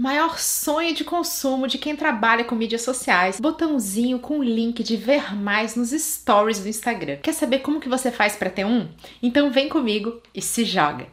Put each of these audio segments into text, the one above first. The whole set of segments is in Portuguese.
Maior sonho de consumo de quem trabalha com mídias sociais, botãozinho com link de ver mais nos stories do Instagram. Quer saber como que você faz para ter um? Então vem comigo e se joga.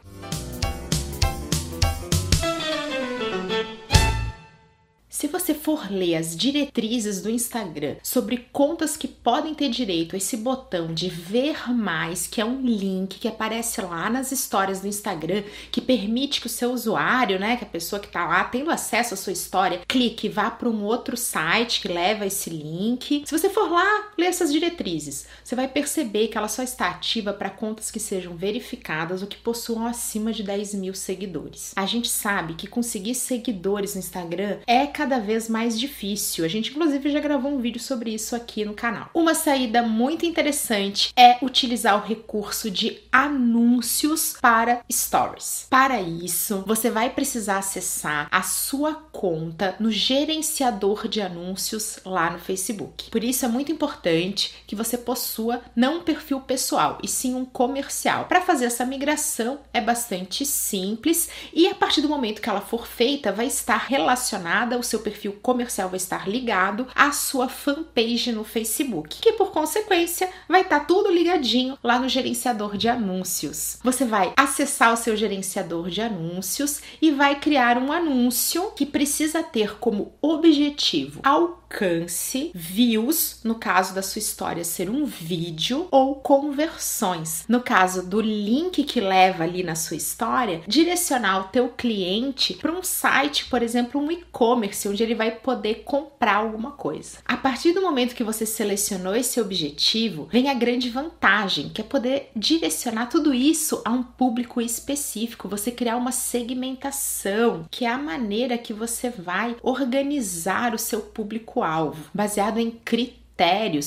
Se você for ler as diretrizes do Instagram sobre contas que podem ter direito a esse botão de ver mais, que é um link que aparece lá nas histórias do Instagram, que permite que o seu usuário, né, que a pessoa que está lá tendo acesso à sua história, clique vá para um outro site que leva esse link. Se você for lá ler essas diretrizes, você vai perceber que ela só está ativa para contas que sejam verificadas ou que possuam acima de 10 mil seguidores. A gente sabe que conseguir seguidores no Instagram é cada cada vez mais difícil. A gente, inclusive, já gravou um vídeo sobre isso aqui no canal. Uma saída muito interessante é utilizar o recurso de anúncios para stories. Para isso, você vai precisar acessar a sua conta no gerenciador de anúncios lá no Facebook. Por isso é muito importante que você possua não um perfil pessoal, e sim um comercial. Para fazer essa migração é bastante simples e a partir do momento que ela for feita, vai estar relacionada ao seu seu perfil comercial vai estar ligado à sua fanpage no Facebook, que por consequência vai estar tá tudo ligadinho lá no gerenciador de anúncios. Você vai acessar o seu gerenciador de anúncios e vai criar um anúncio que precisa ter como objetivo alcance, views, no caso da sua história ser um vídeo, ou conversões. No caso do link que leva ali na sua história, direcionar o teu cliente para um site, por exemplo, um e-commerce onde ele vai poder comprar alguma coisa. A partir do momento que você selecionou esse objetivo, vem a grande vantagem, que é poder direcionar tudo isso a um público específico, você criar uma segmentação, que é a maneira que você vai organizar o seu público-alvo, baseado em critérios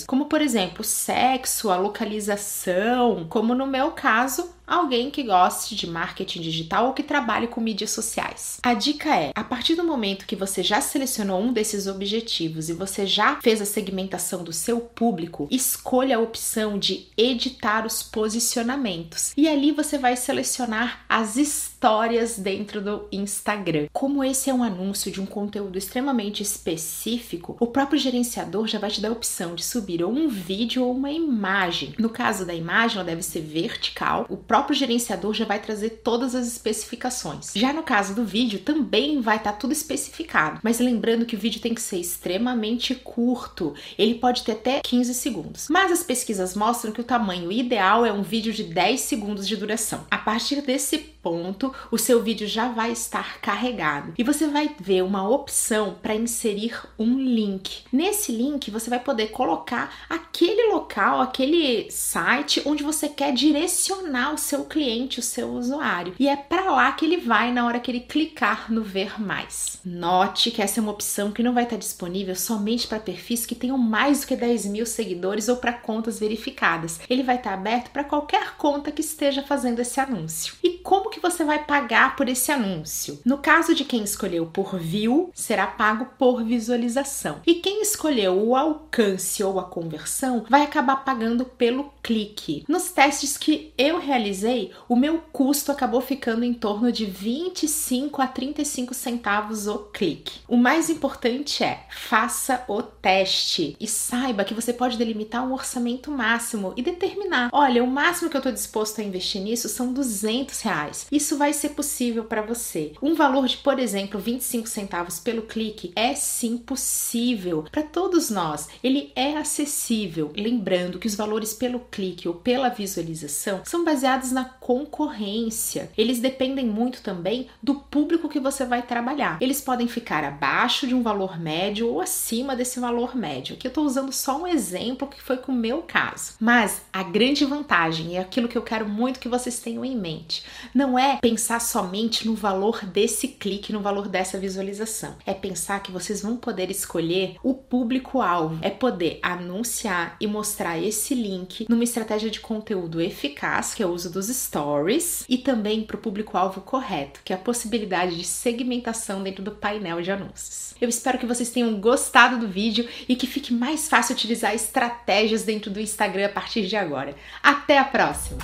como por exemplo, sexo, a localização, como no meu caso, alguém que goste de marketing digital ou que trabalhe com mídias sociais. A dica é: a partir do momento que você já selecionou um desses objetivos e você já fez a segmentação do seu público, escolha a opção de editar os posicionamentos. E ali você vai selecionar as histórias dentro do Instagram. Como esse é um anúncio de um conteúdo extremamente específico, o próprio gerenciador já vai te dar a opção de subir ou um vídeo ou uma imagem. No caso da imagem, ela deve ser vertical. O próprio próprio gerenciador já vai trazer todas as especificações. Já no caso do vídeo, também vai estar tá tudo especificado, mas lembrando que o vídeo tem que ser extremamente curto, ele pode ter até 15 segundos. Mas as pesquisas mostram que o tamanho ideal é um vídeo de 10 segundos de duração. A partir desse ponto, o seu vídeo já vai estar carregado e você vai ver uma opção para inserir um link. Nesse link você vai poder colocar aquele local, aquele site onde você quer direcionar o seu cliente, o seu usuário. E é para lá que ele vai na hora que ele clicar no ver mais. Note que essa é uma opção que não vai estar disponível somente para perfis que tenham mais do que 10 mil seguidores ou para contas verificadas. Ele vai estar aberto para qualquer conta que esteja fazendo esse anúncio. E como que você vai pagar por esse anúncio? No caso de quem escolheu por view, será pago por visualização. E quem escolheu o alcance ou a conversão vai acabar pagando pelo clique. Nos testes que eu realizei, o meu custo acabou ficando em torno de 25 a 35 centavos o clique. O mais importante é faça o teste e saiba que você pode delimitar um orçamento máximo e determinar: olha, o máximo que eu estou disposto a investir nisso são 200 reais isso vai ser possível para você. Um valor de, por exemplo, 25 centavos pelo clique é sim possível para todos nós. Ele é acessível. Lembrando que os valores pelo clique ou pela visualização são baseados na concorrência. Eles dependem muito também do público que você vai trabalhar. Eles podem ficar abaixo de um valor médio ou acima desse valor médio. Aqui eu estou usando só um exemplo que foi com o meu caso. Mas a grande vantagem e é aquilo que eu quero muito que vocês tenham em mente. Não é pensar somente no valor desse clique, no valor dessa visualização. É pensar que vocês vão poder escolher o público-alvo, é poder anunciar e mostrar esse link numa estratégia de conteúdo eficaz, que é o uso dos stories, e também para o público-alvo correto, que é a possibilidade de segmentação dentro do painel de anúncios. Eu espero que vocês tenham gostado do vídeo e que fique mais fácil utilizar estratégias dentro do Instagram a partir de agora. Até a próxima!